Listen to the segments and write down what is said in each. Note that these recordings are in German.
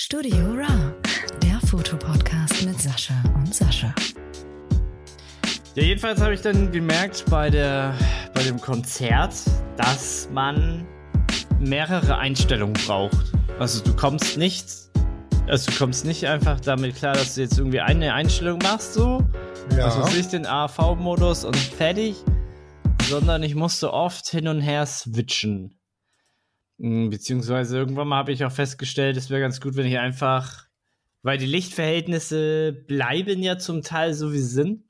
Studio Ra, der Fotopodcast mit Sascha und Sascha. Ja, jedenfalls habe ich dann gemerkt bei, der, bei dem Konzert, dass man mehrere Einstellungen braucht. Also du kommst nicht, also du kommst nicht einfach damit klar, dass du jetzt irgendwie eine Einstellung machst, so. Ja. Also sich den AV-Modus und fertig, sondern ich musste oft hin und her switchen. Hm, beziehungsweise irgendwann mal habe ich auch festgestellt, es wäre ganz gut, wenn ich einfach, weil die Lichtverhältnisse bleiben ja zum Teil so wie sie sind.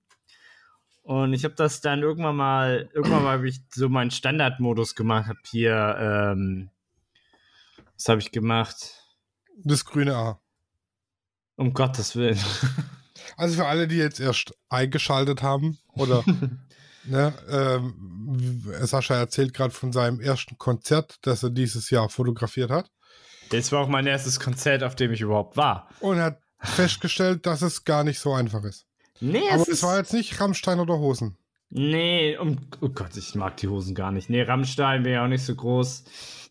Und ich habe das dann irgendwann mal, irgendwann mal habe ich so meinen Standardmodus gemacht, habe hier, ähm, was habe ich gemacht? Das grüne A. Um Gottes Willen. Also für alle, die jetzt erst eingeschaltet haben oder Ne, ähm, Sascha erzählt gerade von seinem ersten Konzert, das er dieses Jahr fotografiert hat. Das war auch mein erstes Konzert, auf dem ich überhaupt war. Und er hat festgestellt, dass es gar nicht so einfach ist. Nee, Aber es, es war jetzt nicht Rammstein oder Hosen. Nee, um, oh Gott, ich mag die Hosen gar nicht. Nee, Rammstein wäre ja auch nicht so groß.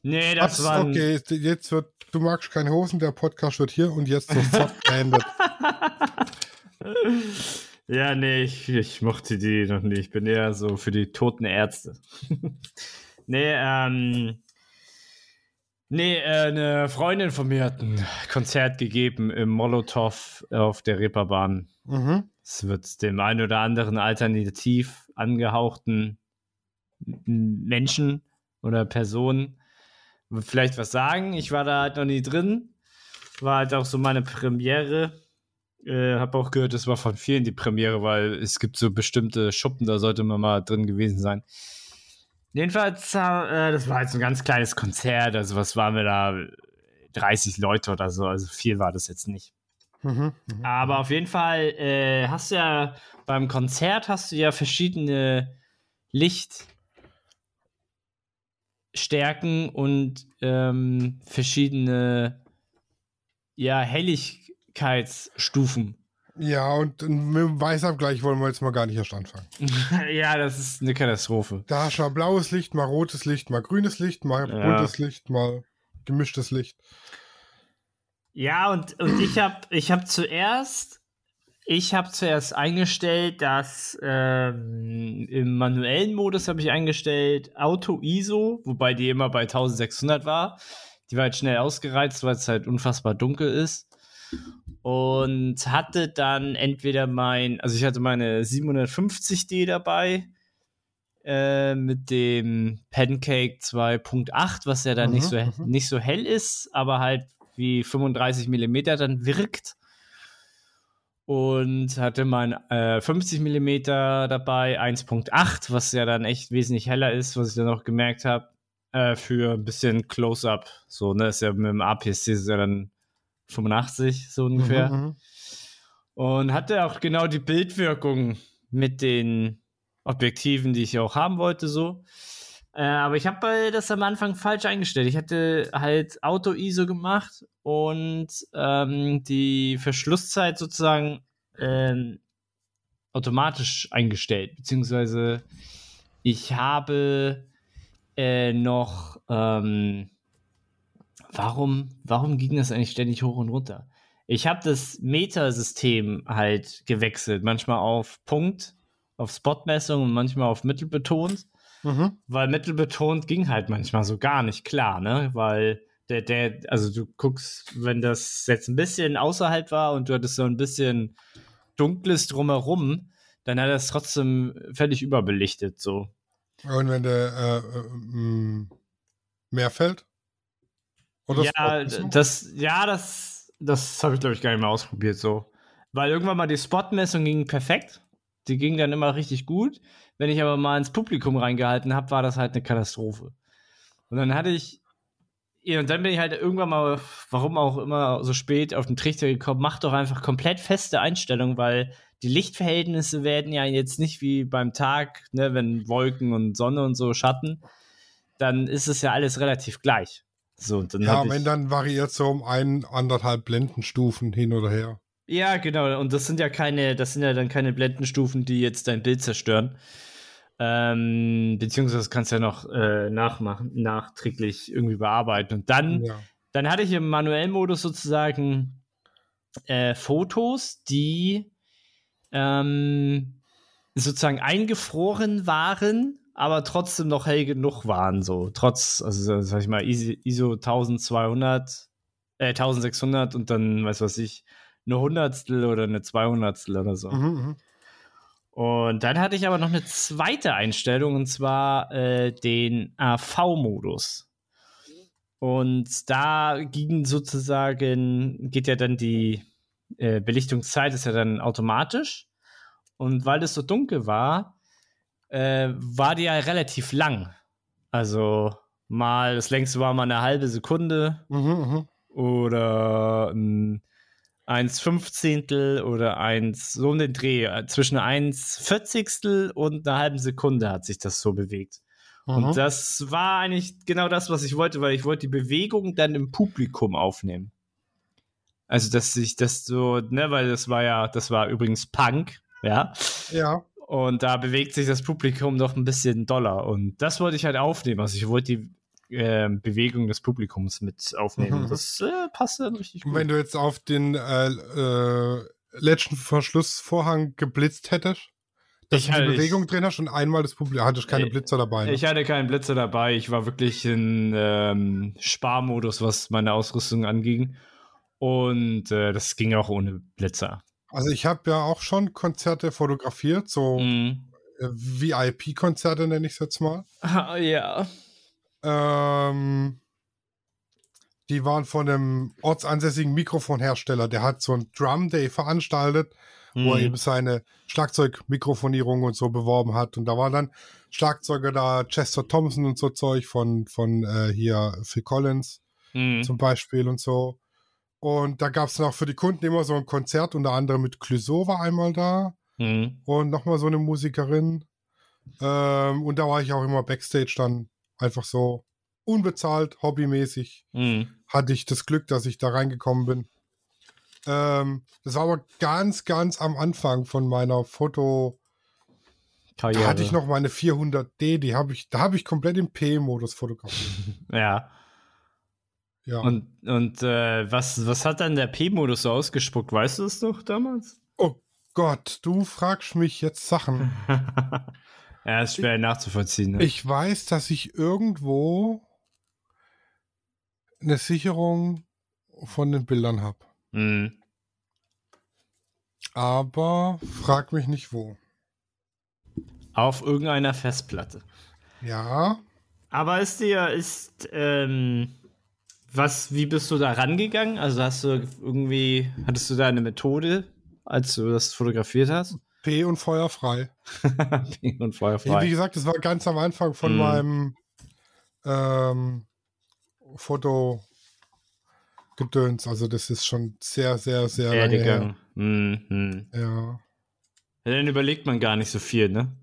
Nee, das war. Okay, jetzt wird, du magst keine Hosen, der Podcast wird hier und jetzt sofort beendet. Ja, nee, ich, ich mochte die noch nicht. Ich bin eher so für die toten Ärzte. nee, ähm. Nee, äh, eine Freundin von mir hat ein Konzert gegeben im Molotow auf der Reeperbahn. Mhm. Es wird dem einen oder anderen alternativ angehauchten Menschen oder Personen vielleicht was sagen. Ich war da halt noch nie drin. War halt auch so meine Premiere. Äh, habe auch gehört, es war von vielen die Premiere, weil es gibt so bestimmte Schuppen, da sollte man mal drin gewesen sein. Jedenfalls, äh, das war jetzt ein ganz kleines Konzert, also was waren wir da? 30 Leute oder so, also viel war das jetzt nicht. Mhm, mh. Aber auf jeden Fall äh, hast du ja beim Konzert hast du ja verschiedene Lichtstärken und ähm, verschiedene ja, Hellig Schwierigkeitsstufen. Ja, und mit dem Weißabgleich wollen wir jetzt mal gar nicht erst anfangen. ja, das ist eine Katastrophe. Da hast du mal blaues Licht, mal rotes Licht, mal grünes Licht, mal ja. buntes Licht, mal gemischtes Licht. Ja, und, und ich habe ich hab zuerst, ich habe zuerst eingestellt, dass ähm, im manuellen Modus habe ich eingestellt Auto ISO, wobei die immer bei 1600 war. Die war halt schnell ausgereizt, weil es halt unfassbar dunkel ist und hatte dann entweder mein, also ich hatte meine 750D dabei äh, mit dem Pancake 2.8, was ja dann mhm, nicht, so, mhm. nicht so hell ist, aber halt wie 35 mm dann wirkt. Und hatte mein äh, 50 mm dabei, 1.8, was ja dann echt wesentlich heller ist, was ich dann auch gemerkt habe, äh, für ein bisschen Close-Up. So, ne, ist ja mit dem APS-C ist ja dann 85 so ungefähr. Mhm, mhm, und hatte auch genau die Bildwirkung mit den Objektiven, die ich auch haben wollte, so. Äh, aber ich habe das am Anfang falsch eingestellt. Ich hatte halt Auto-ISO gemacht und ähm, die Verschlusszeit sozusagen äh, automatisch eingestellt. Beziehungsweise ich habe äh, noch ähm, warum, warum ging das eigentlich ständig hoch und runter? Ich habe das Metasystem halt gewechselt, manchmal auf Punkt, auf Spotmessung und manchmal auf mittelbetont, mhm. weil mittelbetont ging halt manchmal so gar nicht klar, ne? Weil der, der, also du guckst, wenn das jetzt ein bisschen außerhalb war und du hattest so ein bisschen dunkles drumherum, dann hat das trotzdem völlig überbelichtet so. Und wenn der äh, äh, mehr fällt? Oder ja, das, ja, das, das habe ich, glaube ich, gar nicht mehr ausprobiert so. Weil irgendwann mal die Spotmessung ging perfekt. Die ging dann immer richtig gut. Wenn ich aber mal ins Publikum reingehalten habe, war das halt eine Katastrophe. Und dann hatte ich, ja, und dann bin ich halt irgendwann mal, warum auch immer so spät auf den Trichter gekommen, mach doch einfach komplett feste Einstellungen, weil die Lichtverhältnisse werden ja jetzt nicht wie beim Tag, ne, wenn Wolken und Sonne und so Schatten, dann ist es ja alles relativ gleich. So, dann ja, wenn dann variiert so um ein, anderthalb Blendenstufen hin oder her. Ja, genau. Und das sind ja keine, das sind ja dann keine Blendenstufen, die jetzt dein Bild zerstören. Ähm, beziehungsweise kannst du ja noch äh, nachmachen, nachträglich irgendwie bearbeiten. Und dann, ja. dann hatte ich im manuellen Modus sozusagen äh, Fotos, die ähm, sozusagen eingefroren waren, aber trotzdem noch hell genug waren, so trotz, also sag ich mal, ISO 1200, äh, 1600 und dann, weiß was ich, eine Hundertstel oder eine Zweihundertstel oder so. Mhm, mhm. und dann hatte ich aber noch eine zweite Einstellung und zwar äh, den AV-Modus. Und da ging sozusagen, geht ja dann die äh, Belichtungszeit, ist ja dann automatisch. Und weil es so dunkel war, äh, war die ja relativ lang. Also mal, das längste war mal eine halbe Sekunde mhm, mhm. oder ein 1 Fünfzehntel oder 1, so um den Dreh, äh, zwischen 1 Vierzigstel und einer halben Sekunde hat sich das so bewegt. Mhm. Und das war eigentlich genau das, was ich wollte, weil ich wollte die Bewegung dann im Publikum aufnehmen. Also, dass sich das so, ne, weil das war ja, das war übrigens Punk, ja. Ja. Und da bewegt sich das Publikum noch ein bisschen doller. Und das wollte ich halt aufnehmen. Also ich wollte die äh, Bewegung des Publikums mit aufnehmen. Mhm. Das äh, passt dann richtig gut. Und wenn du jetzt auf den äh, äh, letzten Verschlussvorhang geblitzt hättest, dass ich du die Bewegung ich, drin hast und einmal das Publikum, hattest keine Blitzer dabei. Ne? Ich hatte keinen Blitzer dabei. Ich war wirklich in ähm, Sparmodus, was meine Ausrüstung anging. Und äh, das ging auch ohne Blitzer. Also ich habe ja auch schon Konzerte fotografiert, so mhm. Äh, VIP-Konzerte nenne ich es jetzt mal. ja. Ähm, die waren von einem ortsansässigen Mikrofonhersteller. Der hat so ein Drum Day veranstaltet, mhm. wo er mhm. eben seine Schlagzeugmikrofonierung und so beworben hat. Und da waren dann Schlagzeuger da, Chester Thompson und so Zeug von, von äh, hier Phil Collins mhm. zum Beispiel und so. Und da gab es auch für die Kunden immer so ein Konzert, unter anderem mit Clouseau war einmal da mhm. und nochmal so eine Musikerin. Ähm, und da war ich auch immer Backstage dann einfach so unbezahlt, hobbymäßig. Mhm. Hatte ich das Glück, dass ich da reingekommen bin. Ähm, das war aber ganz, ganz am Anfang von meiner Foto. Karriere. Da hatte ich noch meine 400D, die habe ich, da habe ich komplett im P-Modus fotografiert. ja. Ja. Und, und äh, was, was hat dann der P-Modus so ausgespuckt? Weißt du es noch damals? Oh Gott, du fragst mich jetzt Sachen. ja, ist schwer ich, nachzuvollziehen. Ne? Ich weiß, dass ich irgendwo eine Sicherung von den Bildern habe. Mhm. Aber frag mich nicht wo. Auf irgendeiner Festplatte. Ja. Aber ist dir, ist, ähm, was, wie bist du da rangegangen? Also hast du irgendwie, hattest du da eine Methode, als du das fotografiert hast? P und Feuer frei. P und Feuer frei. Wie gesagt, das war ganz am Anfang von mm. meinem ähm, Fotogedöns. Also das ist schon sehr, sehr, sehr lange her. Mhm. Ja. ja. Dann überlegt man gar nicht so viel, ne?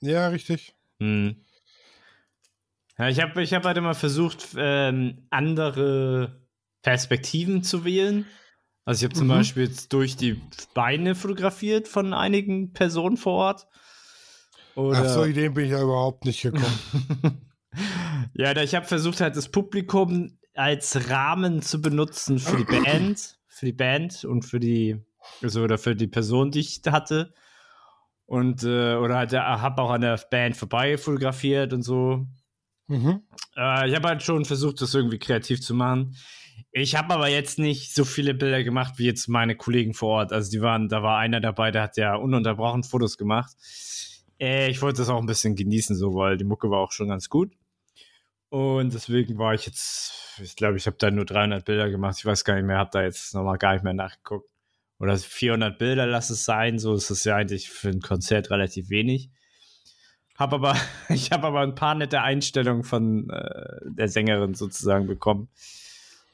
Ja, richtig. Mhm. Ja, ich habe ich hab halt immer versucht, ähm, andere Perspektiven zu wählen. Also ich habe zum mhm. Beispiel jetzt durch die Beine fotografiert von einigen Personen vor Ort. Oder Ach so, Ideen bin ich ja überhaupt nicht gekommen. ja, ich habe versucht halt das Publikum als Rahmen zu benutzen für die Band, für die Band und für die, also oder für die Person, die ich hatte. Und äh, oder halt, habe auch an der Band vorbei fotografiert und so. Mhm. Äh, ich habe halt schon versucht, das irgendwie kreativ zu machen. Ich habe aber jetzt nicht so viele Bilder gemacht wie jetzt meine Kollegen vor Ort. Also die waren, da war einer dabei, der hat ja ununterbrochen Fotos gemacht. Äh, ich wollte das auch ein bisschen genießen, so, weil die Mucke war auch schon ganz gut. Und deswegen war ich jetzt, ich glaube, ich habe da nur 300 Bilder gemacht. Ich weiß gar nicht mehr, habe da jetzt nochmal gar nicht mehr nachgeguckt. Oder 400 Bilder, lass es sein. So ist es ja eigentlich für ein Konzert relativ wenig. Hab aber, ich habe aber ein paar nette Einstellungen von äh, der Sängerin sozusagen bekommen.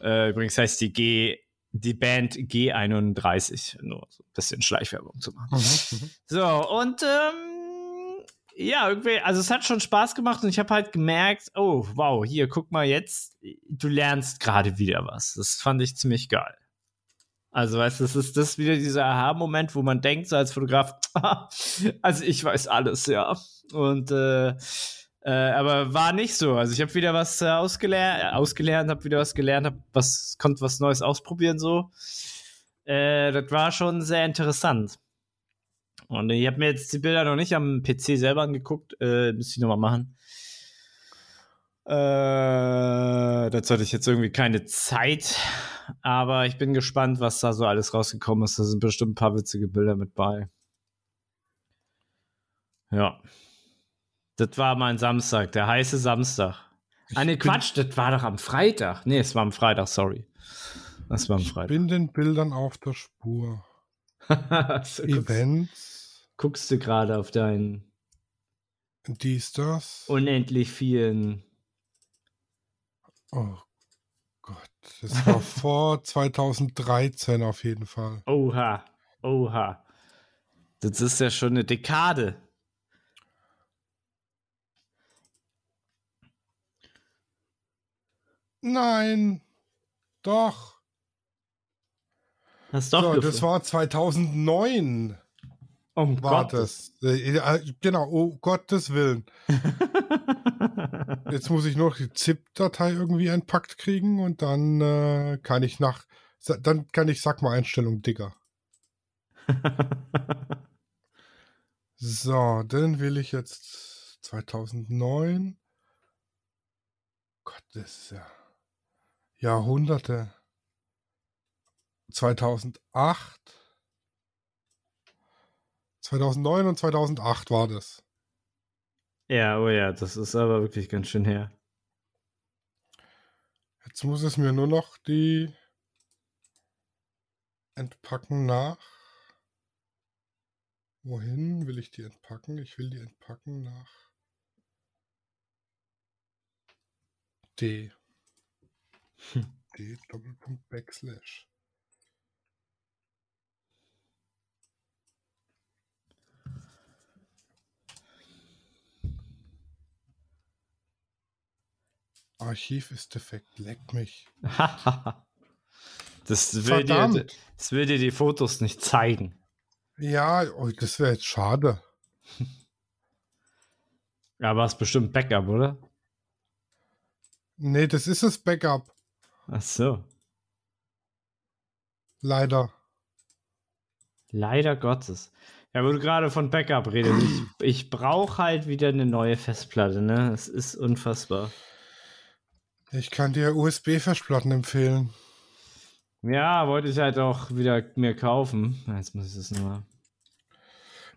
Äh, übrigens heißt die G, die Band G31, nur so ein bisschen Schleichwerbung zu machen. Mhm, mhm, so, und ähm, ja, irgendwie, also es hat schon Spaß gemacht und ich habe halt gemerkt, oh, wow, hier, guck mal jetzt, du lernst gerade wieder was. Das fand ich ziemlich geil. Also, weißt du, das ist das wieder dieser Aha-Moment, wo man denkt, so als Fotograf, also ich weiß alles, ja. Und äh, Äh, aber war nicht so. Also ich habe wieder was äh, ausgelernt, ausgelernt, habe wieder was gelernt, hab was, konnte was Neues ausprobieren so. Äh, das war schon sehr interessant. Und ich habe mir jetzt die Bilder noch nicht am PC selber angeguckt, äh, müsste ich nochmal machen. Äh, dazu hatte ich jetzt irgendwie keine Zeit, aber ich bin gespannt, was da so alles rausgekommen ist. Da sind bestimmt ein paar witzige Bilder mit bei. Ja. Das war mein Samstag, der heiße Samstag. ah, nee, Quatsch, das war doch am Freitag. Nee, es war am Freitag, sorry. Das war am Ich Freitag. bin den Bildern auf der Spur. so, guckst, Events, guckst du gerade auf deinen dies, das. unendlich vielen. Oh das war vor 2013 auf jeden Fall. Oha, oha. Das ist ja schon eine Dekade. Nein, doch. Hast doch so, das war 2009 um war Gottes. Äh, genau, oh Gottes Willen. Jetzt muss ich noch die ZIP-Datei irgendwie entpackt kriegen und dann äh, kann ich nach, dann kann ich sag mal Einstellung dicker. So, dann will ich jetzt 2009. Gott, das ist ja Jahrhunderte. 2008. 2009 und 2008 war das. ja, oh ja, das ist aber wirklich ganz schön her. Jetzt muss es mir nur noch die entpacken nach. Wohin will ich die entpacken? Ich will die entpacken nach D. D Doppelpunkt Backslash. Archiv ist defekt, leck mich. das, will dir, das will dir die Fotos nicht zeigen. Ja, oh, das wäre jetzt schade. Aber es ist bestimmt Backup, oder? Nee, das ist das Backup. Ach so. Leider. Leider Gottes. Ja, wo du gerade von Backup redest, ich, ich brauche halt wieder eine neue Festplatte, ne? Es ist unfassbar. Ich kann dir USB-Festplatten empfehlen. Ja, wollte ich halt auch wieder mir kaufen. Jetzt muss ich das nochmal.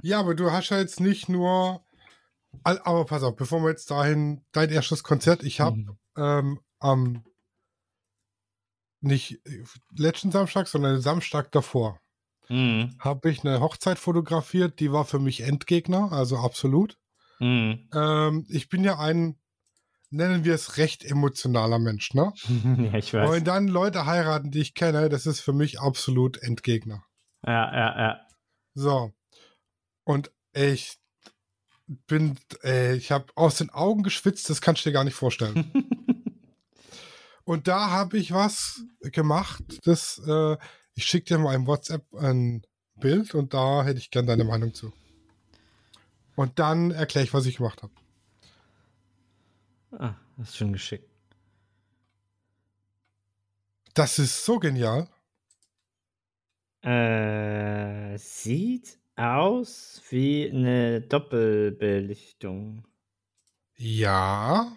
Ja, aber du hast ja jetzt nicht nur. Aber pass auf, bevor wir jetzt dahin, dein erstes Konzert, ich habe Mhm. ähm, am nicht letzten Samstag, sondern Samstag davor, Mhm. habe ich eine Hochzeit fotografiert, die war für mich Endgegner, also absolut. Mhm. Ähm, ich bin ja ein, nennen wir es, recht emotionaler Mensch, ne? ja, ich weiß. Und dann Leute heiraten, die ich kenne, das ist für mich absolut Endgegner. Ja, ja, ja. So. Und ich bin, äh, ich habe aus den Augen geschwitzt, das kannst du dir gar nicht vorstellen. Und da habe ich was gemacht, das, äh, ich schicke dir mal im WhatsApp ein Bild und da hätte ich gern deine Meinung zu. Und dann erkläre ich, was ich gemacht habe. Ah, das ist schon geschickt. Das ist so genial. Äh, sieht aus wie eine Doppelbelichtung. Ja,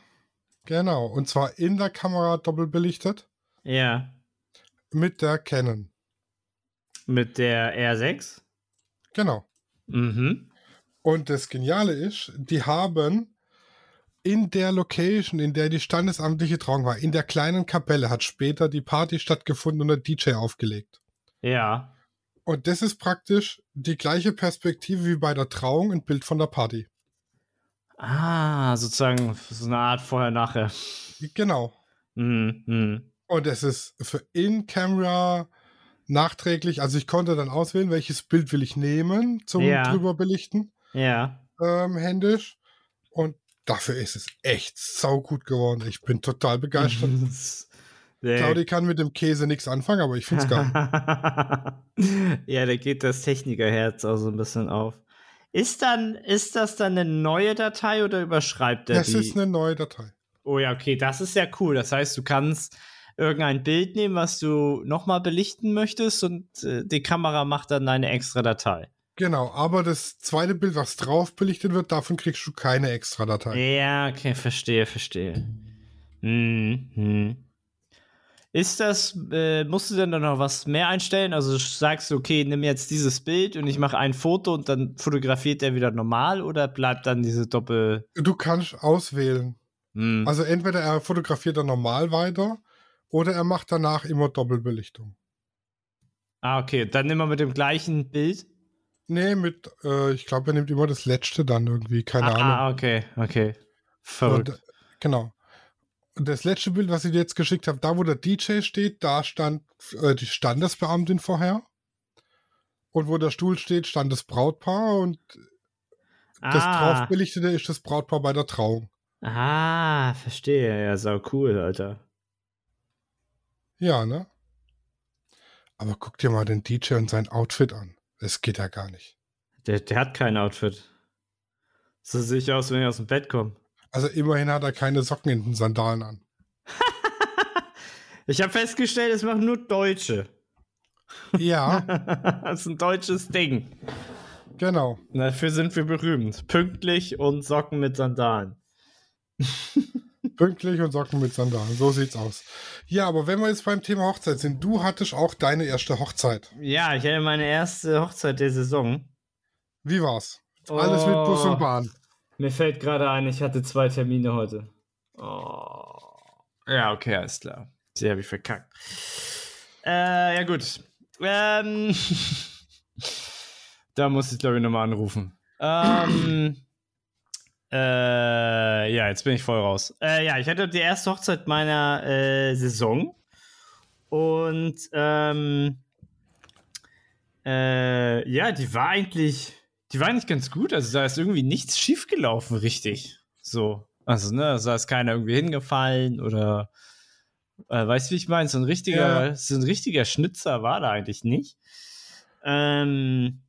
genau. Und zwar in der Kamera doppelbelichtet Ja. mit der Canon. Mit der R6? Genau. Mhm. Und das Geniale ist, die haben in der Location, in der die standesamtliche Trauung war, in der kleinen Kapelle, hat später die Party stattgefunden und der DJ aufgelegt. Ja. Und das ist praktisch die gleiche Perspektive wie bei der Trauung, ein Bild von der Party. Ah, sozusagen so eine Art vorher-nachher. Genau. Mhm. Mhm. Und es ist für In-Camera nachträglich, also ich konnte dann auswählen, welches Bild will ich nehmen zum Ja. drüber belichten, Ja. ähm, händisch. Und dafür ist es echt saugut geworden. Ich bin total begeistert. Claudi kann mit dem Käse nichts anfangen, aber ich finde es geil. ja, da geht das Technikerherz auch so ein bisschen auf. Ist dann, ist das dann eine neue Datei oder überschreibt er Das die? ist eine neue Datei. oh ja, okay, das ist ja cool. Das heißt, du kannst irgendein Bild nehmen, was du nochmal belichten möchtest und äh, die Kamera macht dann eine extra Datei. Genau, aber das zweite Bild, was drauf belichtet wird, davon kriegst du keine extra Datei. Ja, okay, verstehe, verstehe. Hm, hm. Ist das, äh, musst du denn da noch was mehr einstellen? Also sagst du, okay, nimm jetzt dieses Bild und ich mache ein Foto und dann fotografiert er wieder normal oder bleibt dann diese Doppel. Du kannst auswählen. Hm. Also entweder er fotografiert dann normal weiter oder er macht danach immer Doppelbelichtung. ah, okay, dann nimm mal mit dem gleichen Bild. Nee, mit, äh, ich glaube, er nimmt immer das letzte dann irgendwie, keine ah, Ahnung. ah, okay, okay. Verrückt. Und, äh, genau. Und das letzte Bild, was ich dir jetzt geschickt habe, da wo der DJ steht, da stand äh, die Standesbeamtin vorher. Und wo der Stuhl steht, stand das Brautpaar und das ah, draufbelichtete ist das Brautpaar bei der Trauung. ah, verstehe. Ja, sau cool, Alter. Ja, ne? Aber guck dir mal den DJ und sein Outfit an. Das geht ja gar nicht. Der, der hat kein Outfit. So sehe ich aus, wenn ich aus dem Bett komme. Also immerhin hat er keine Socken in den Sandalen an. Ich habe festgestellt, es machen nur Deutsche. Ja, das ist ein deutsches Ding. genau. Dafür sind wir berühmt. Pünktlich und Socken mit Sandalen. Pünktlich und Socken mit Sandalen. So sieht's aus. Ja, aber wenn wir jetzt beim Thema Hochzeit sind, du hattest auch deine erste Hochzeit. Ja, ich hatte meine erste Hochzeit der Saison. Wie war's? Alles mit Bus Oh. und Bahn. Mir fällt gerade ein, ich hatte zwei Termine heute. Oh. Ja, okay, alles klar. Die habe ich verkackt. Äh, ja gut. Ähm, da muss ich, glaube ich, nochmal anrufen. Ähm, äh, ja, jetzt bin ich voll raus. Äh, ja, ich hatte die erste Hochzeit meiner äh, Saison. Und ähm, äh, ja, die war eigentlich, die war eigentlich ganz gut. Also da ist irgendwie nichts schiefgelaufen, richtig. So. Also, ne, da ist keiner irgendwie hingefallen oder äh, weißt du, wie ich meine? So ein richtiger, Ja. so ein richtiger Schnitzer war da eigentlich nicht. Ähm,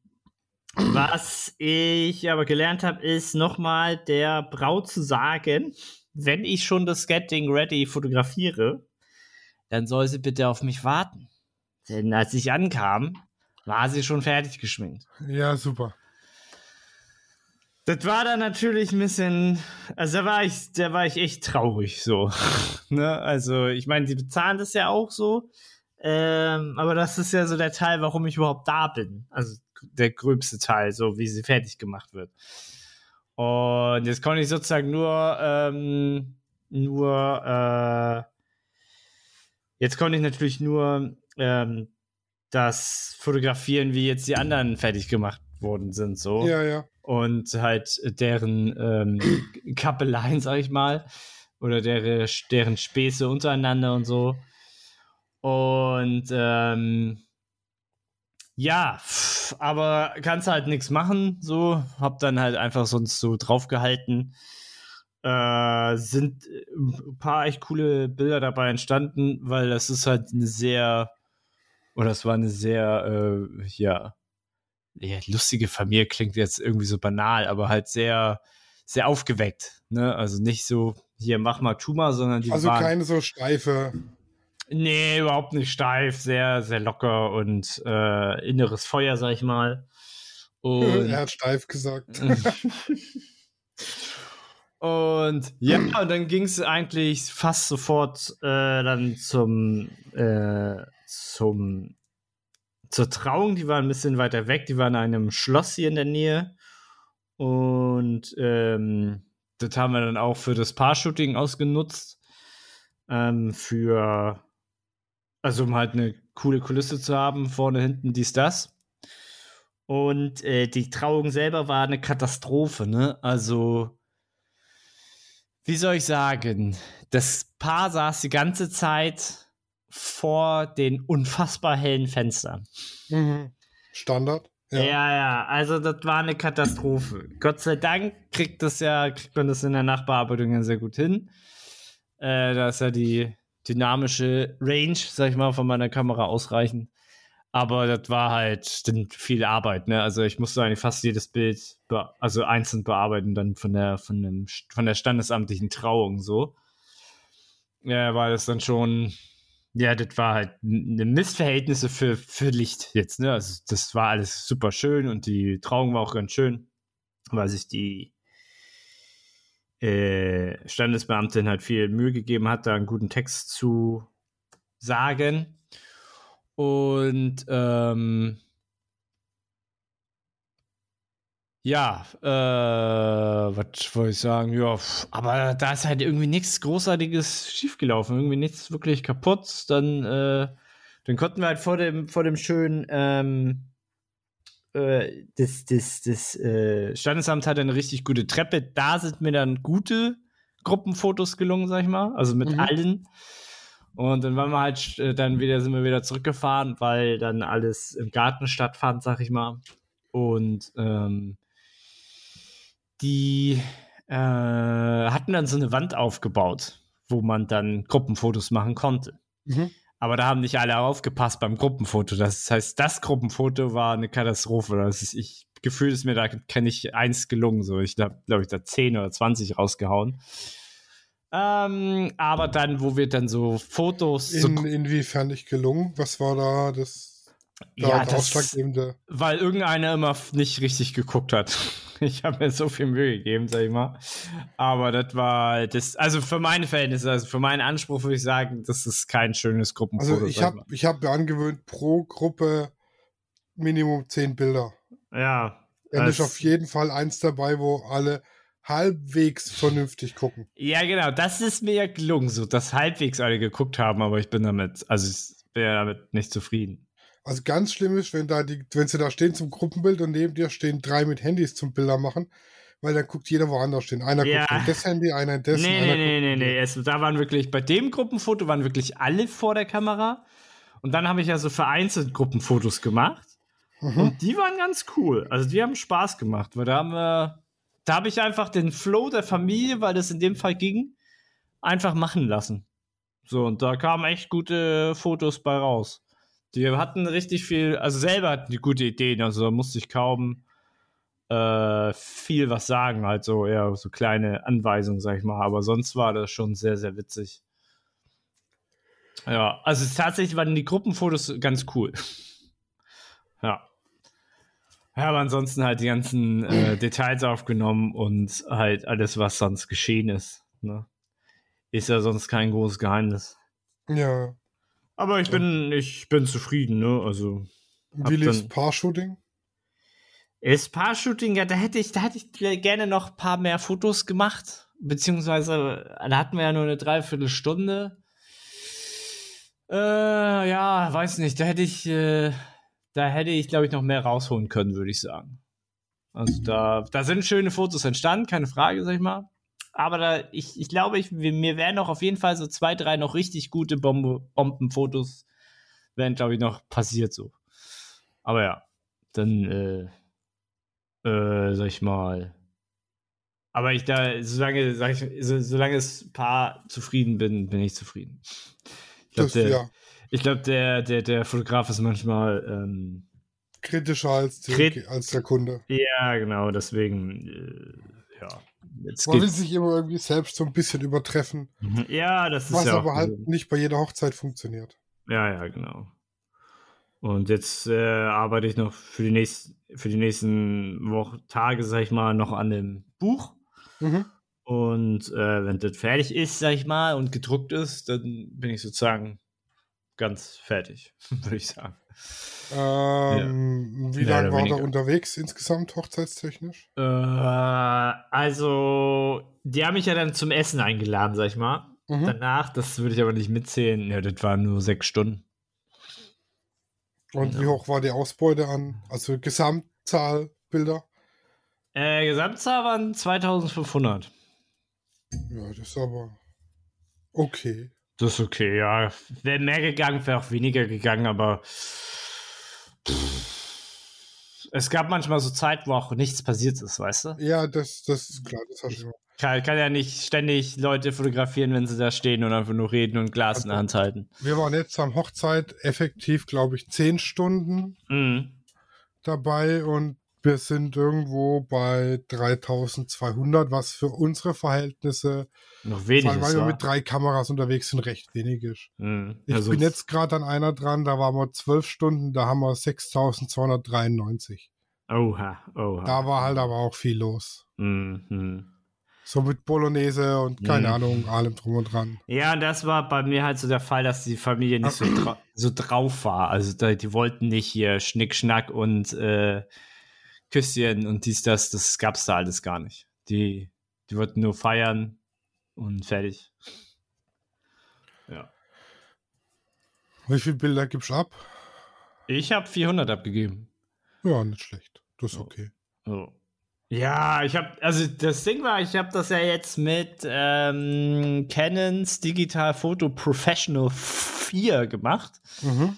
was ich aber gelernt habe, ist nochmal der Braut zu sagen, wenn ich schon das Getting Ready fotografiere, dann soll sie bitte auf mich warten. Denn als ich ankam, war sie schon fertig geschminkt. Ja, super. Das war dann natürlich ein bisschen, also da war ich, da war ich echt traurig so. ne? Also ich meine, die bezahlen das ja auch so, ähm, aber das ist ja so der Teil, warum ich überhaupt da bin. Also der gröbste Teil, so wie sie fertig gemacht wird. Und jetzt konnte ich sozusagen nur, ähm, nur, äh, jetzt konnte ich natürlich nur ähm, das fotografieren, wie jetzt die anderen fertig gemacht worden sind, so Ja, ja. und halt deren ähm, Kappeleien, sag ich mal, oder deren, deren Späße untereinander und so. Und ähm, ja, pff, aber kannst halt nichts machen, so. Hab dann halt einfach sonst so draufgehalten. Äh, sind ein paar echt coole Bilder dabei entstanden, weil das ist halt eine sehr, oder es war eine sehr, äh, ja, ja, lustige Familie klingt jetzt irgendwie so banal, aber halt sehr, sehr aufgeweckt. Ne? Also nicht so, hier mach mal, tu mal, sondern die Also waren. keine so steife. Nee, überhaupt nicht steif, sehr, sehr locker und äh, inneres Feuer, sag ich mal. Und, er hat steif gesagt. und ja, und dann ging es eigentlich fast sofort äh, dann zum, äh, zum zur Trauung. Die waren ein bisschen weiter weg, die waren in einem Schloss hier in der Nähe. Und ähm, das haben wir dann auch für das Paar-Shooting ausgenutzt. Ähm, für, also um halt eine coole Kulisse zu haben, vorne, hinten, dies, das. Und äh, die Trauung selber war eine Katastrophe, ne? Also, wie soll ich sagen? Das Paar saß die ganze Zeit vor den unfassbar hellen Fenstern. Mhm. Standard. Ja. Ja. ja, also das war eine Katastrophe. Gott sei Dank kriegt das ja, kriegt man das in der Nachbearbeitung ja sehr gut hin. Äh, da ist ja die dynamische Range, sag ich mal, von meiner Kamera ausreichend. Aber das war halt dann viel Arbeit, ne? Also ich musste eigentlich fast jedes Bild also einzeln bearbeiten, dann von der, von dem, von der standesamtlichen Trauung so. Ja, war das dann schon, ja, das war halt eine Missverhältnisse für, für Licht jetzt, ne? Also das war alles super schön und die Trauung war auch ganz schön, weil sich die äh, Standesbeamtin halt viel Mühe gegeben hat, da einen guten Text zu sagen. Und ähm, ja, äh, was wollte ich sagen? Ja, aber da ist halt irgendwie nichts Großartiges schiefgelaufen, irgendwie nichts wirklich kaputt. Dann, äh, dann konnten wir halt vor dem, vor dem schönen, ähm, äh, das, das, das äh, Standesamt hat eine richtig gute Treppe. Da sind mir dann gute Gruppenfotos gelungen, sag ich mal. Also mit mhm. allen. Und dann waren wir halt, äh, dann wieder, sind wir wieder zurückgefahren, weil dann alles im Garten stattfand, sag ich mal. Und ähm, die äh, hatten dann so eine Wand aufgebaut, wo man dann Gruppenfotos machen konnte. Mhm. Aber da haben nicht alle aufgepasst beim Gruppenfoto. Das heißt, das Gruppenfoto war eine Katastrophe. Das ist, ich gefühlt ist mir da kenne ich eins gelungen. So, ich habe, glaube ich, da 10 oder 20 rausgehauen. Ähm, aber dann, wo wir dann so Fotos. In, so inwiefern nicht gelungen? Was war da das, da ja, das? Weil irgendeiner immer nicht richtig geguckt hat. Ich habe mir so viel Mühe gegeben, sag ich mal. Aber das war das, also für meine Verhältnisse, also für meinen Anspruch würde ich sagen, das ist kein schönes Gruppenfoto. Also ich habe ich habe mir angewöhnt, pro Gruppe Minimum zehn Bilder. Ja. Dann ist auf jeden Fall eins dabei, wo alle halbwegs vernünftig gucken. Ja, genau, das ist mir ja gelungen, so dass halbwegs alle geguckt haben, aber ich bin damit, also ich bin ja damit nicht zufrieden. Also ganz schlimm ist, wenn da die, wenn sie da stehen zum Gruppenbild und neben dir stehen drei mit Handys zum Bilder machen, weil dann guckt jeder woanders stehen. Einer ja. guckt in das Handy, einer in das. Nee, nee, nee, nee, nee. Da waren wirklich, bei dem Gruppenfoto waren wirklich alle vor der Kamera. Und dann habe ich ja so vereinzelt Gruppenfotos gemacht. Mhm. Und die waren ganz cool. Also die haben Spaß gemacht, weil da haben wir da habe ich einfach den Flow der Familie, weil das in dem Fall ging, einfach machen lassen. So, und da kamen echt gute Fotos bei raus. Die hatten richtig viel, also selber hatten die gute Ideen, also da musste ich kaum äh, viel was sagen, halt so eher so kleine Anweisungen, sag ich mal. Aber sonst war das schon sehr, sehr witzig. Ja, also tatsächlich waren die Gruppenfotos ganz cool. ja. Ja, aber ansonsten halt die ganzen äh, Details aufgenommen und halt alles, was sonst geschehen ist. Ne? Ist ja sonst kein großes Geheimnis. Ja. Aber ich bin, ich bin zufrieden, ne? Also. Wie lief's Paar-Shooting? Ist Paar-Shooting, ja, da hätte ich, da hätte ich gerne noch ein paar mehr Fotos gemacht. Beziehungsweise, da hatten wir ja nur eine Dreiviertelstunde. Äh, ja, weiß nicht, da hätte ich, äh, da hätte ich, glaube ich, noch mehr rausholen können, würde ich sagen. Also da, da sind schöne Fotos entstanden, keine Frage, sag ich mal. Aber da, ich, ich glaube, ich, mir wären noch auf jeden Fall so zwei, drei noch richtig gute Bombe, Bombenfotos, wären, glaube ich, noch passiert so. Aber ja, dann, äh, äh, sag ich mal. Aber ich da, solange, sag ich, so, solange es ein paar zufrieden bin, bin ich zufrieden. Ich glaube, der, ja. Ich glaube, der, der, der Fotograf ist manchmal ähm, kritischer als, die, krit als der Kunde. Ja, genau, deswegen, äh, ja. Jetzt Man will sich immer irgendwie selbst so ein bisschen übertreffen. Mhm. Ja, das ist Was ja aber halt nicht bei jeder Hochzeit funktioniert. Ja, ja, genau. Und jetzt äh, arbeite ich noch für die, nächst, für die nächsten Wochen, Tage, sag ich mal, noch an dem Buch. Mhm. Und äh, wenn das fertig ist, sag ich mal, und gedruckt ist, dann bin ich sozusagen ganz fertig, würde ich sagen. Ähm, ja. Wie lange war er unterwegs insgesamt, hochzeitstechnisch? Äh, also, die haben mich ja dann zum Essen eingeladen, sag ich mal. Mhm. Danach, das würde ich aber nicht mitzählen, ja, das waren nur sechs Stunden. Und ja. wie hoch war die Ausbeute an, also Gesamtzahl Bilder? Äh, Gesamtzahl waren 2500. Ja, das ist aber okay. Das ist okay, ja. Wäre mehr gegangen, wäre auch weniger gegangen, aber es gab manchmal so Zeit, wo auch nichts passiert ist, weißt du? Ja, das, das ist klar, das hast du immer. kann, kann ja nicht ständig Leute fotografieren, wenn sie da stehen und einfach nur reden und Glas in der Hand halten. Wir waren jetzt am Hochzeit effektiv, glaube ich, zehn Stunden Mhm. dabei und wir sind irgendwo bei 3200, was für unsere Verhältnisse, Noch wenig weil ist, wir mit drei Kameras unterwegs sind, recht wenig ist. Mhm. Ich Also, bin jetzt gerade an einer dran, da waren wir zwölf Stunden, da haben wir 6293. Oha, oha. Da war halt aber auch viel los. Mhm. So mit Bolognese und keine Mhm. Ahnung, allem drum und dran. Ja, das war bei mir halt so der Fall, dass die Familie nicht so, dra so drauf war. Also die wollten nicht hier Schnick, Schnack und äh, Küsschen und dies, das, das gab's da alles gar nicht. Die, die wollten nur feiern und fertig. Ja. Wie viele Bilder gibst du ab? Ich habe 400 abgegeben. Ja, nicht schlecht. Das ist okay. So. Ja, ich habe, also das Ding war, ich habe das ja jetzt mit ähm, Canons Digital Photo Professional 4 gemacht. Mhm.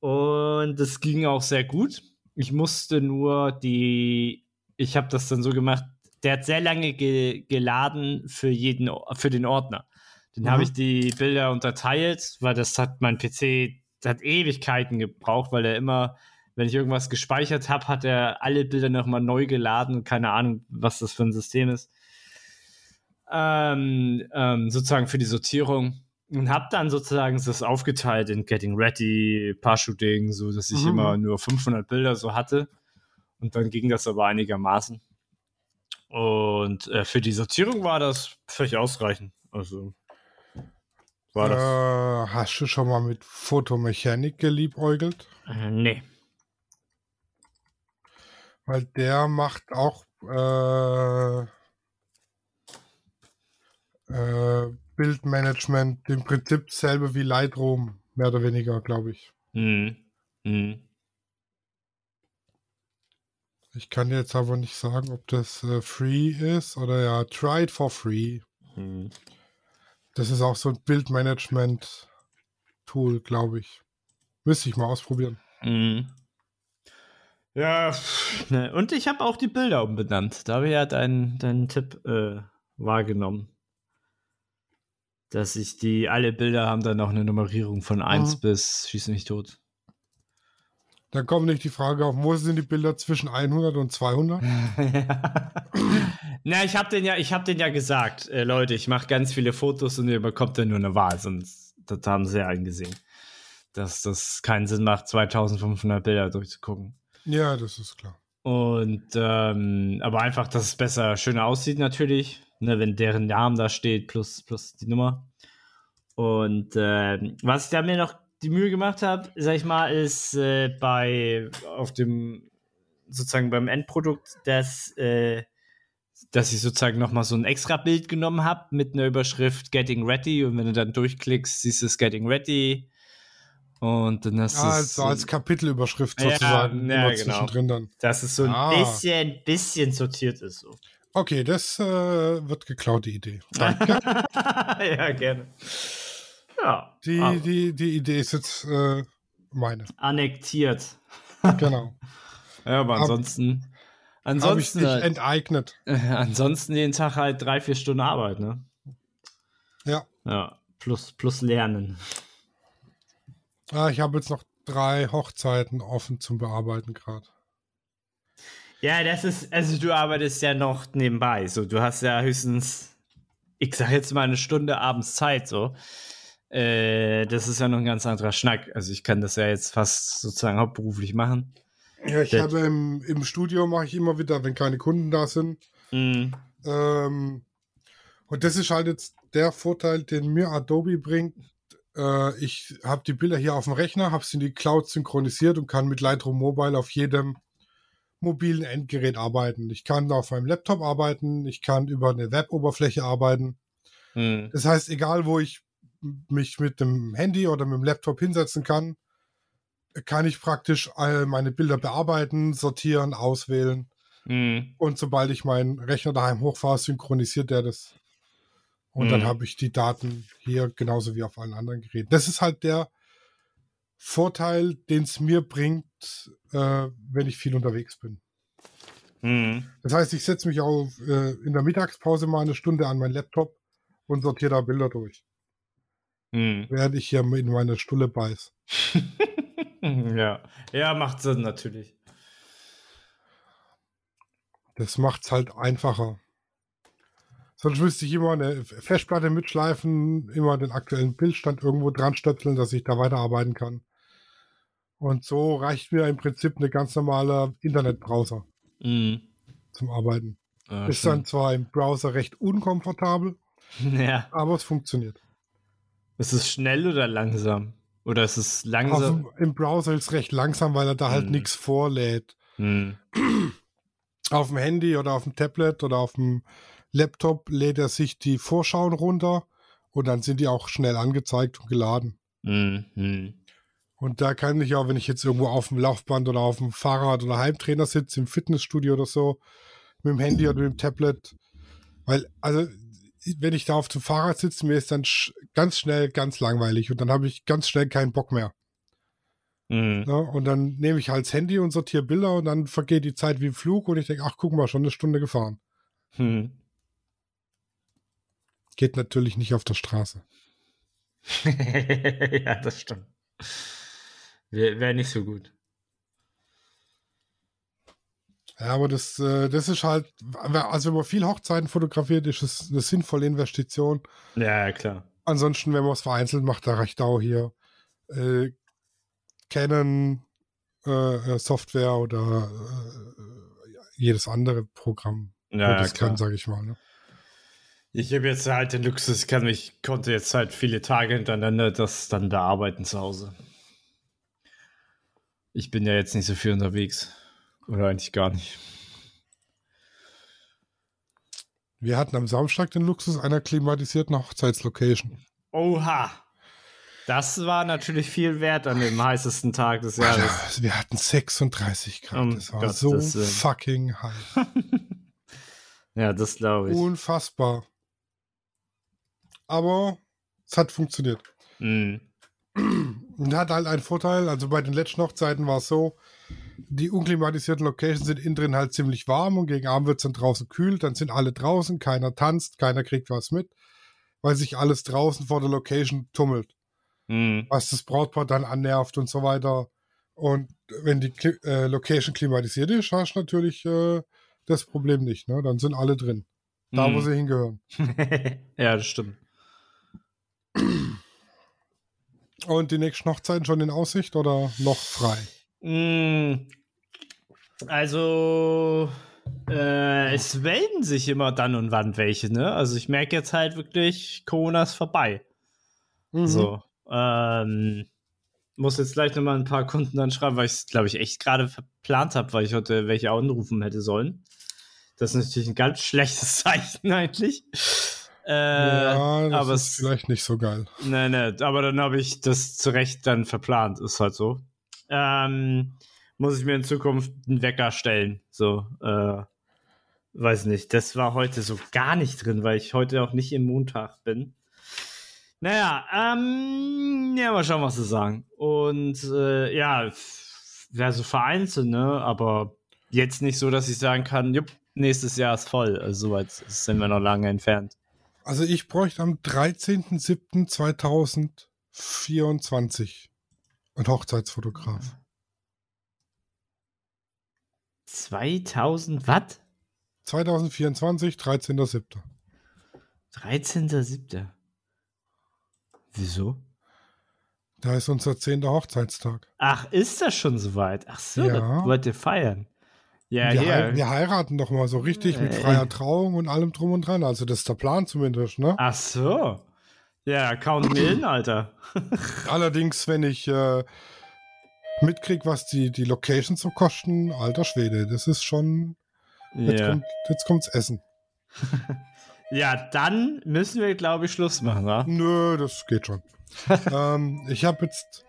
Und das ging auch sehr gut. Ich musste nur die, ich habe das dann so gemacht, der hat sehr lange ge geladen für jeden, für den Ordner. Dann Mhm. habe ich die Bilder unterteilt, weil das hat mein PC, das hat Ewigkeiten gebraucht, weil er immer, wenn ich irgendwas gespeichert habe, hat er alle Bilder nochmal neu geladen. Keine Ahnung, was das für ein System ist. Ähm, ähm, sozusagen für die Sortierung und habe dann sozusagen das aufgeteilt in Getting Ready, Paar-Shooting, so dass ich Mhm. immer nur 500 Bilder so hatte. Und dann ging das aber einigermaßen. Und äh, für die Sortierung war das völlig ausreichend. Also war das. Äh, hast du schon mal mit Fotomechanik geliebäugelt? Äh, nee. Weil der macht auch äh, äh, Bildmanagement im Prinzip dasselbe wie Lightroom, mehr oder weniger, glaube ich. Hm. Hm. Ich kann dir jetzt aber nicht sagen, ob das äh, free ist oder ja, try it for free. Hm. Das ist auch so ein Bildmanagement-Tool, glaube ich. Müsste ich mal ausprobieren. Mhm. Ja, ne. und ich habe auch die Bilder umbenannt. Da habe ich ja deinen deinen Tipp äh, wahrgenommen. Dass ich die, alle Bilder haben dann noch eine Nummerierung von 1 Mhm. bis Schieß mich tot. Dann kommt nicht die Frage auf, wo sind die Bilder zwischen 100 und 200? Na, ich habe den ja, ich habe den ja gesagt, äh, Leute, ich mache ganz viele Fotos und ihr bekommt dann nur eine Wahl, sonst das haben sie ja eingesehen, dass das keinen Sinn macht, 2500 Bilder durchzugucken. Ja, das ist klar. Und ähm, aber einfach, dass es besser, schöner aussieht natürlich, ne, wenn deren Namen da steht plus plus die Nummer. Und ähm, was ich da mir noch die Mühe gemacht habe, sag ich mal, ist äh, bei auf dem sozusagen beim Endprodukt, dass äh, dass ich sozusagen noch mal so ein extra Bild genommen habe mit einer Überschrift Getting Ready und wenn du dann durchklickst, siehst du es Getting Ready und dann hast du Ja, es- also als Kapitelüberschrift Ja, sozusagen. ja, immer genau. zwischendrin dann. dass es so ein Ah. bisschen, bisschen sortiert ist. So. Okay, das äh, wird geklaut, die Idee. Danke. ja, gerne. Ja, Die, ah, die, die Idee ist jetzt äh, meine. annektiert. Genau. Ja, aber Hab- ansonsten, Habe ich ansonsten, dich halt, enteignet. äh, ansonsten jeden Tag halt drei, vier Stunden Arbeit, ne? Ja. Ja, plus, plus Lernen. Ah, ich habe jetzt noch drei Hochzeiten offen zum Bearbeiten gerade. Ja, das ist, also du arbeitest ja noch nebenbei, so, du hast ja höchstens, ich sag jetzt mal eine Stunde abends Zeit, so. Äh, das ist ja noch ein ganz anderer Schnack. Also ich kann das ja jetzt fast sozusagen hauptberuflich machen. Ja, ich Das- habe im, im Studio mache ich immer wieder, wenn keine Kunden da sind. Mhm. Ähm, und das ist halt jetzt der Vorteil, den mir Adobe bringt. Äh, ich habe die Bilder hier auf dem Rechner, habe sie in die Cloud synchronisiert und kann mit Lightroom Mobile auf jedem mobilen Endgerät arbeiten. Ich kann auf meinem Laptop arbeiten, ich kann über eine Web-Oberfläche arbeiten. Mhm. Das heißt, egal wo ich mich mit dem Handy oder mit dem Laptop hinsetzen kann, kann ich praktisch all meine Bilder bearbeiten, sortieren, auswählen. Mhm. Und sobald ich meinen Rechner daheim hochfahre, synchronisiert der das. Und dann Mhm. habe ich die Daten hier genauso wie auf allen anderen Geräten. Das ist halt der Vorteil, den es mir bringt, äh, wenn ich viel unterwegs bin. Mhm. Das heißt, ich setze mich auch äh, in der Mittagspause mal eine Stunde an meinen Laptop und sortiere da Bilder durch, Mhm. während ich hier in meine Stulle beiß. ja. ja, macht Sinn natürlich. Das macht's halt einfacher. Sonst müsste ich immer eine Festplatte mitschleifen, immer den aktuellen Bildstand irgendwo dran stöpseln, dass ich da weiterarbeiten kann. Und so reicht mir im Prinzip eine ganz normale Internetbrowser Mhm. zum Arbeiten. Ja, Ist schön. dann zwar im Browser recht unkomfortabel, ja. aber es funktioniert. Ist es schnell oder langsam? Oder ist es Auf langsam? dem, Im Browser ist es recht langsam, weil er da halt Mhm. nichts vorlädt. Mhm. Auf dem Handy oder auf dem Tablet oder auf dem Laptop lädt er sich die Vorschauen runter und dann sind die auch schnell angezeigt und geladen. Mhm. Und da kann ich auch, wenn ich jetzt irgendwo auf dem Laufband oder auf dem Fahrrad oder Heimtrainer sitze, im Fitnessstudio oder so, mit dem Handy oder mit dem Tablet, weil, also, wenn ich da auf dem Fahrrad sitze, mir ist dann sch ganz schnell ganz langweilig und dann habe ich ganz schnell keinen Bock mehr. Mhm. Ne? Und dann nehme ich halt das Handy und sortiere Bilder und dann vergeht die Zeit wie im Flug und ich denke, ach, guck mal, schon eine Stunde gefahren. Mhm. Geht natürlich nicht auf der Straße. ja, das stimmt. Wäre wär nicht so gut. Ja, aber das, äh, das ist halt, also wenn man viel Hochzeiten fotografiert, ist es eine sinnvolle Investition. Ja, klar. Ansonsten, wenn man es vereinzelt macht, da reicht auch hier äh, Canon äh, äh, Software oder äh, jedes andere Programm, Ja, das klar. kann, sage ich mal. Ne? Ich habe jetzt halt den Luxus, ich kann mich, konnte jetzt halt viele Tage hintereinander das dann bearbeiten zu Hause. Ich bin ja jetzt nicht so viel unterwegs. Oder eigentlich gar nicht. Wir hatten am Samstag den Luxus einer klimatisierten Hochzeitslocation. Oha! Das war natürlich viel wert an dem heißesten Tag des Jahres. Alter, wir hatten 36 Grad. Um das war Gottes so Willen. fucking heiß. Ja, das glaube ich. Unfassbar. Aber es hat funktioniert. Mhm. Und hat halt einen Vorteil, also bei den letzten Hochzeiten war es so, die unklimatisierten Locations sind innen drin halt ziemlich warm und gegen Abend wird es dann draußen kühl, dann sind alle draußen, keiner tanzt, keiner kriegt was mit, weil sich alles draußen vor der Location tummelt, Mhm. was das Brautpaar dann annervt und so weiter. Und wenn die Kli äh, Location klimatisiert ist, hast du natürlich äh, das Problem nicht, ne? Dann sind alle drin, da wo Mhm. sie hingehören. ja, das stimmt. Und die nächsten Hochzeiten schon in Aussicht oder noch frei? Mm, Also, äh, es melden sich immer dann und wann welche, ne? Also ich merke jetzt halt wirklich, Corona ist vorbei. Mhm. So. Ähm, muss jetzt gleich nochmal ein paar Kunden dann schreiben, weil ich es, glaube ich, echt gerade verplant habe, weil ich heute welche anrufen hätte sollen. Das ist natürlich ein ganz schlechtes Zeichen eigentlich. Äh, ja, das aber ist es, vielleicht nicht so geil. Nee, nee, aber dann habe ich das zu Recht dann verplant, ist halt so. Ähm, muss ich mir in Zukunft einen Wecker stellen. So, äh, weiß nicht. Das war heute so gar nicht drin, weil ich heute auch nicht im Montag bin. Naja, ähm, ja, mal schauen, was sie sagen. Und äh, ja, wäre so vereinzelt, ne? Aber jetzt nicht so, dass ich sagen kann, jupp, nächstes Jahr ist voll. Also soweit sind wir noch lange entfernt. Also ich bräuchte am 13.07.2024 einen Hochzeitsfotograf. 2000, was? 2024, 13.07. 13.07. Wieso? Da ist unser 10. Hochzeitstag. Ach, ist das schon soweit? Ach so, Ja. wollt ihr feiern. Ja, wir, hier. hei- wir heiraten doch mal so richtig mit Äh. freier Trauung und allem drum und dran. Also das ist der Plan zumindest, ne? Ach so. Ja, count mir in, Alter. Allerdings, wenn ich äh, mitkrieg, was die, die Locations so kosten, alter Schwede, das ist schon. Jetzt, Ja. kommt, jetzt kommt's Essen. ja, dann müssen wir, glaube ich, Schluss machen, wa? Nö, das geht schon. ähm, ich habe jetzt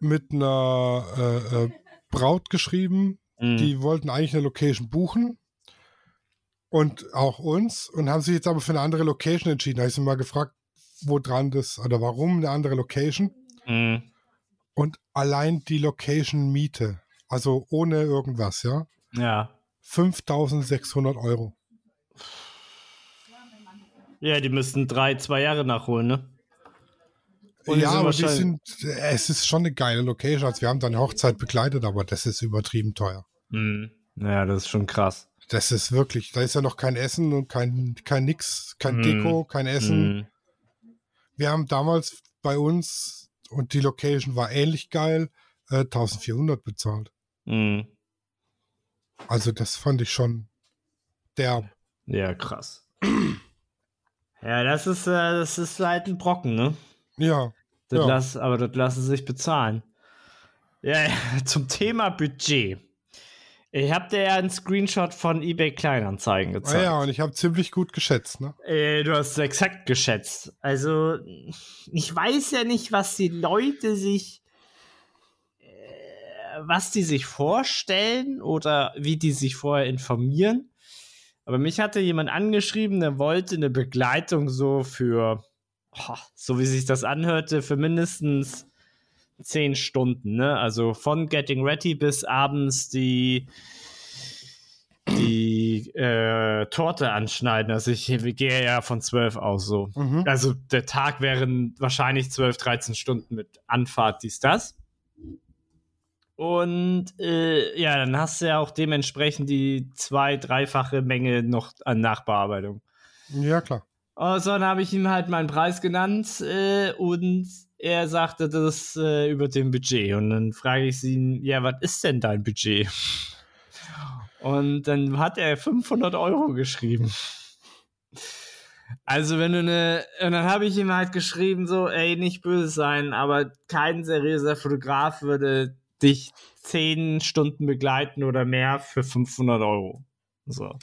mit einer äh, äh, Braut geschrieben, Mhm. die wollten eigentlich eine Location buchen und auch uns und haben sich jetzt aber für eine andere Location entschieden. Da habe ich sie mal gefragt, wo dran das oder warum eine andere Location Mhm. und allein die Location Miete Also ohne irgendwas, ja. Ja. 5600 Euro. Ja, die müssten drei, zwei Jahre nachholen, ne? Und ja, aber die sind, es ist schon eine geile Location. Also wir haben da eine Hochzeit begleitet, aber das ist übertrieben teuer. Hm. Ja, das ist schon krass. Das ist wirklich, da ist ja noch kein Essen und kein, kein nix, kein Hm. Deko, kein Essen. Hm. Wir haben damals bei uns, und die Location war ähnlich geil, äh, 1400 bezahlt. Hm. Also das fand ich schon der. Ja, krass. ja, das ist, äh, das ist halt ein Brocken, ne? Ja, Das Ja. lass, aber das lassen sich bezahlen. Ja, zum Thema Budget. Ich habe dir ja einen Screenshot von eBay Kleinanzeigen ah, gezeigt. ja, und ich habe ziemlich gut geschätzt. Ne? Äh, du hast es exakt geschätzt. Also, ich weiß ja nicht, was die Leute sich, äh, was die sich vorstellen oder wie die sich vorher informieren. Aber mich hatte jemand angeschrieben, der wollte eine Begleitung so für, oh, so wie sich das anhörte, für mindestens zehn Stunden. Ne? Also von Getting Ready bis abends die die äh, Torte anschneiden. Also ich gehe ja von 12 aus so. Mhm. Also der Tag wären wahrscheinlich 12, 13 Stunden mit Anfahrt, dies, das. Und äh, ja, dann hast du ja auch dementsprechend die zwei-, dreifache Menge noch an Nachbearbeitung. Ja, klar. Also dann habe ich ihm halt meinen Preis genannt äh, und er sagte das äh, über dem Budget. Und dann frage ich ihn, ja, was ist denn dein Budget? Und dann hat er 500 Euro geschrieben. Also wenn du eine, und dann habe ich ihm halt geschrieben so, ey, nicht böse sein, aber kein seriöser Fotograf würde dich 10 Stunden begleiten oder mehr für 500 Euro. So.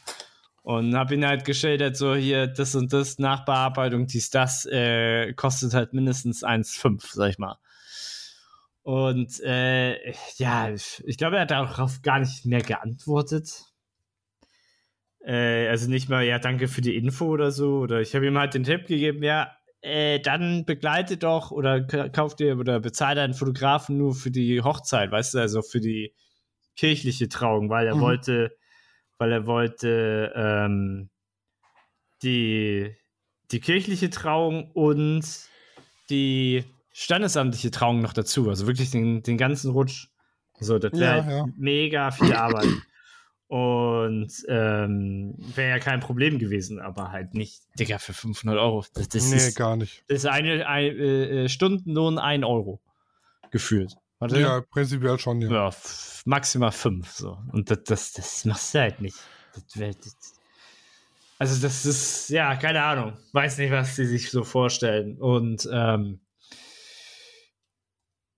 Und habe ihn halt geschildert, so hier, das und das, Nachbearbeitung, dies, das, äh, kostet halt mindestens 1,5, sag ich mal. Und äh, ja, ich, ich glaube, er hat darauf gar nicht mehr geantwortet. Äh, also nicht mal, ja, danke für die Info oder so. Oder ich habe ihm halt den Tipp gegeben, ja, äh, dann begleite doch oder k- kauf dir oder bezahle deinen Fotografen nur für die Hochzeit, weißt du, also für die kirchliche Trauung, weil er Mhm. wollte, weil er wollte ähm, die, die kirchliche Trauung und die standesamtliche Trauung noch dazu, also wirklich den, den ganzen Rutsch. So, das wäre Ja, halt ja. mega viel Arbeit. Und ähm, wäre ja kein Problem gewesen, aber halt nicht, Digga, für 500 Euro. Das, das nee, ist, gar nicht. das ist eine, ein, äh, äh, Stundenlohn 1 Euro gefühlt. Warte. Ja, prinzipiell schon, ja. Ja, maximal 5. So. Und das, das, das machst du halt nicht. Das wär, das, also, das ist, ja, keine Ahnung. Weiß nicht, was sie sich so vorstellen. Und, ähm,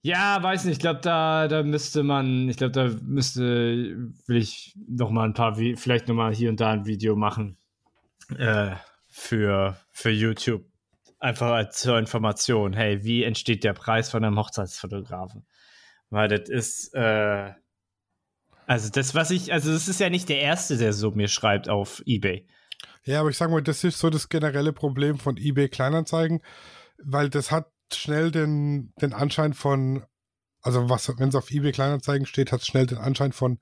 ja, weiß nicht. Ich glaube, da, da müsste man, ich glaube, da müsste, will ich noch mal ein paar, Vi- vielleicht noch mal hier und da ein Video machen äh, für, für YouTube. Einfach als zur Information. Hey, wie entsteht der Preis von einem Hochzeitsfotografen? Weil das ist, äh, also das, was ich, also das ist ja nicht der Erste, der so mir schreibt auf Ebay. Ja, aber ich sag mal, das ist so das generelle Problem von eBay Kleinanzeigen, weil das hat schnell den, den Anschein von, also was, wenn es auf eBay Kleinanzeigen steht, hat es schnell den Anschein von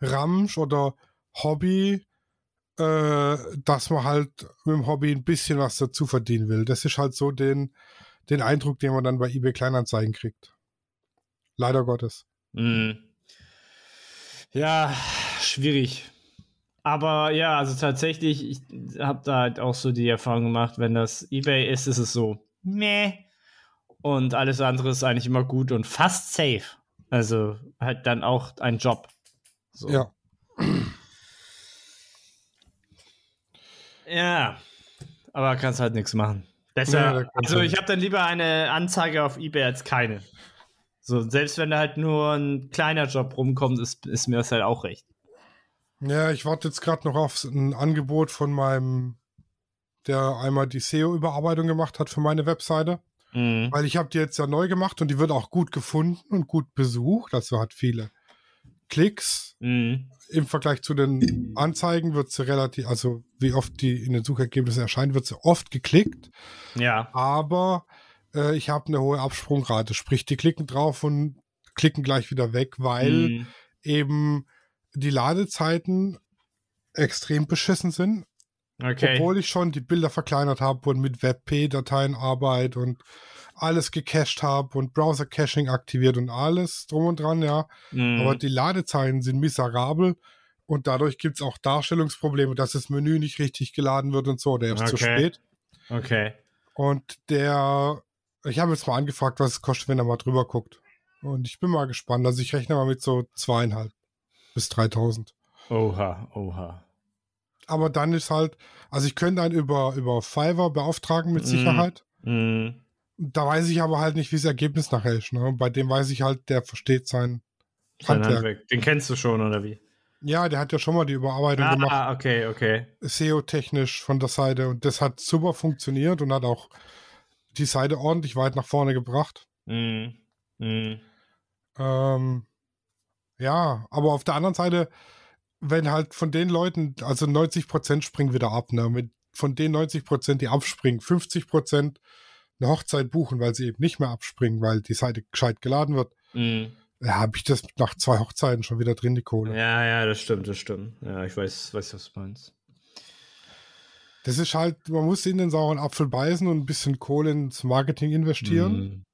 Ramsch oder Hobby, äh, dass man halt mit dem Hobby ein bisschen was dazu verdienen will. Das ist halt so den, den Eindruck, den man dann bei eBay Kleinanzeigen kriegt. Leider Gottes. Mm. Ja, schwierig. Aber ja, also tatsächlich, ich habe da halt auch so die Erfahrung gemacht, wenn das Ebay ist, ist es so, meh. Und alles andere ist eigentlich immer gut und fast safe. Also halt dann auch ein Job. So. Ja. Ja, aber kannst halt nichts machen. Da kannst also ich habe dann lieber eine Anzeige auf eBay als keine. So, selbst wenn da halt nur ein kleiner Job rumkommt, ist, ist mir das halt auch recht. Ja, ich warte jetzt gerade noch auf ein Angebot von meinem, der einmal die SEO-Überarbeitung gemacht hat für meine Webseite. Mhm. Weil ich habe die jetzt ja neu gemacht und die wird auch gut gefunden und gut besucht. Also hat viele Klicks. Mhm. Im Vergleich zu den Anzeigen wird sie relativ, also wie oft die in den Suchergebnissen erscheint, wird sie oft geklickt. Ja. Aber äh, ich habe eine hohe Absprungrate. Sprich, die klicken drauf und klicken gleich wieder weg, weil Mhm. eben die Ladezeiten extrem beschissen sind. Okay. Obwohl ich schon die Bilder verkleinert habe und mit WebP-Dateien arbeite und alles gecached habe und Browser-Caching aktiviert und alles drum und dran, ja. Mhm. Aber die Ladezeiten sind miserabel und dadurch gibt es auch Darstellungsprobleme, dass das Menü nicht richtig geladen wird und so, oder zu Okay. spät. okay. Und der, ich habe jetzt mal angefragt, was es kostet, wenn er mal drüber guckt. Und ich bin mal gespannt. Also ich rechne mal mit so zweieinhalb bis 3000. Oha, oha. Aber dann ist halt, also ich könnte einen über, über Fiverr beauftragen mit Mhm. Sicherheit. Mhm. Da weiß ich aber halt nicht, wie das Ergebnis nachher ist. Ne? Bei dem weiß ich halt, der versteht sein Sein Handwerk. Handwerk. Den kennst du schon, oder wie? Ja, der hat ja schon mal die Überarbeitung gemacht, Ah, okay, okay. SEO-technisch von der Seite. Und das hat super funktioniert und hat auch die Seite ordentlich weit nach vorne gebracht. Mhm. Mhm. Ähm, ja, aber auf der anderen Seite, wenn halt von den Leuten, also 90% springen wieder ab, ne? Mit, von den 90%, die abspringen, 50% eine Hochzeit buchen, weil sie eben nicht mehr abspringen, weil die Seite gescheit geladen wird, Mhm. ja, habe ich das nach zwei Hochzeiten schon wieder drin, die Kohle. Ja, ja, das stimmt, das stimmt. Ja, ich weiß, weiß was du meinst. Das ist halt, man muss in den sauren Apfel beißen und ein bisschen Kohle ins Marketing investieren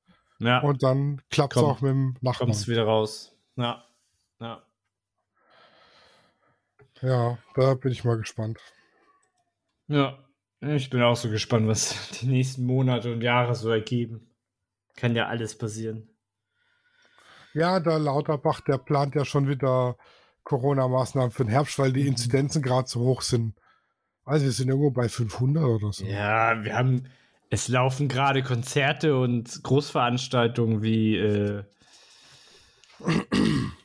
Mhm. Ja, und dann klappt es auch mit dem Nachbarn. kommst wieder raus. Ja. Ja. Ja, da bin ich mal gespannt. Ja. Ich bin auch so gespannt, was die nächsten Monate und Jahre so ergeben. Kann ja alles passieren. Ja, der Lauterbach, der plant ja schon wieder Corona-Maßnahmen für den Herbst, weil die Mhm. Inzidenzen gerade so hoch sind. Also wir sind irgendwo bei 500 oder so. Ja, wir haben, es laufen gerade Konzerte und Großveranstaltungen wie, äh,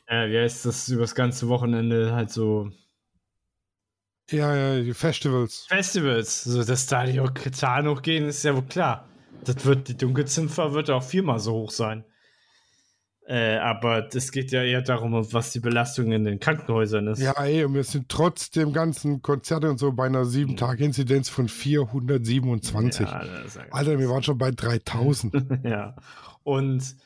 äh, wie heißt das, übers ganze Wochenende halt so Ja, ja, die Festivals. Festivals. So, dass da die Zahlen hochgehen, ist ja wohl klar. Das wird, die Dunkelziffer wird auch viermal so hoch sein. Äh, aber es geht ja eher darum, was die Belastung in den Krankenhäusern ist. Ja, ey, und wir sind trotz dem ganzen Konzerte und so bei einer 7-Tage-Inzidenz von 427. Ja, Alter, wir waren schon bei 3000. ja. Und,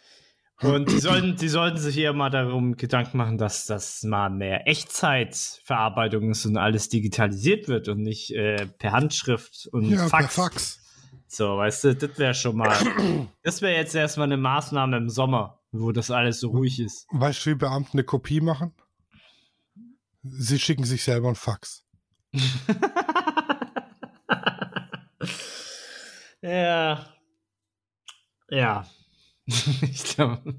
und die, sollten, die sollten sich eher mal darum Gedanken machen, dass das mal mehr Echtzeitverarbeitung ist und alles digitalisiert wird und nicht äh, per Handschrift und ja, per Fax. Fax. So, weißt du, das wäre schon mal. das wäre jetzt erstmal eine Maßnahme im Sommer, wo das alles so ruhig ist. Weißt du, wie Beamte eine Kopie machen? Sie schicken sich selber ein Fax. ja. Ja. ich glaube.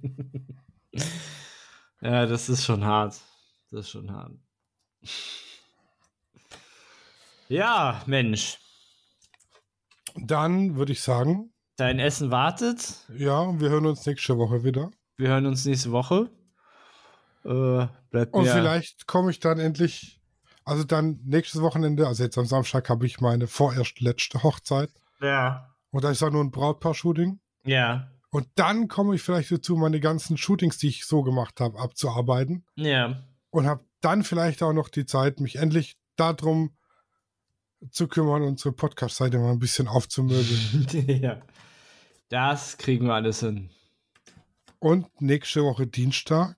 ja, das ist schon hart. Das ist schon hart. Ja, Mensch. Dann würde ich sagen, Dein Essen wartet. ja, wir hören uns nächste Woche wieder. Wir hören uns nächste Woche. Äh, bleibt Und mir- vielleicht komme ich dann endlich, also dann nächstes Wochenende, also jetzt am Samstag habe ich meine vorerst letzte Hochzeit. Ja. Und da ist auch nur ein Brautpaar-Shooting. Ja. Und dann komme ich vielleicht dazu, meine ganzen Shootings, die ich so gemacht habe, abzuarbeiten. Ja. Und habe dann vielleicht auch noch die Zeit, mich endlich darum zu kümmern, unsere Podcast-Seite mal ein bisschen aufzumöbeln. ja. Das kriegen wir alles hin. Und nächste Woche Dienstag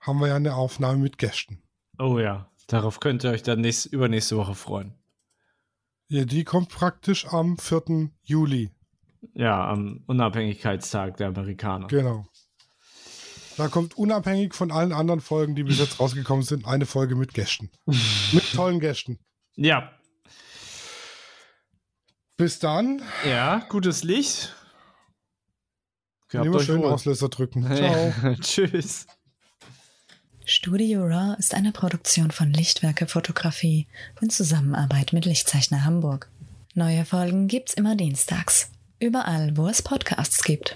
haben wir ja eine Aufnahme mit Gästen. Oh ja. Darauf könnt ihr euch dann nächst, übernächste Woche freuen. Ja, die kommt praktisch am 4. Juli. Ja, am Unabhängigkeitstag der Amerikaner. Genau. Da kommt unabhängig von allen anderen Folgen, die bis jetzt rausgekommen sind, eine Folge mit Gästen. mit tollen Gästen. Ja. Bis dann. Ja, gutes Licht. Gehabt Immer euch schön wohl. Auslöser drücken. Ciao. Tschüss. Studio Raw ist eine Produktion von Lichtwerke Fotografie in Zusammenarbeit mit Lichtzeichner Hamburg. Neue Folgen gibt's immer dienstags. Überall, wo es Podcasts gibt.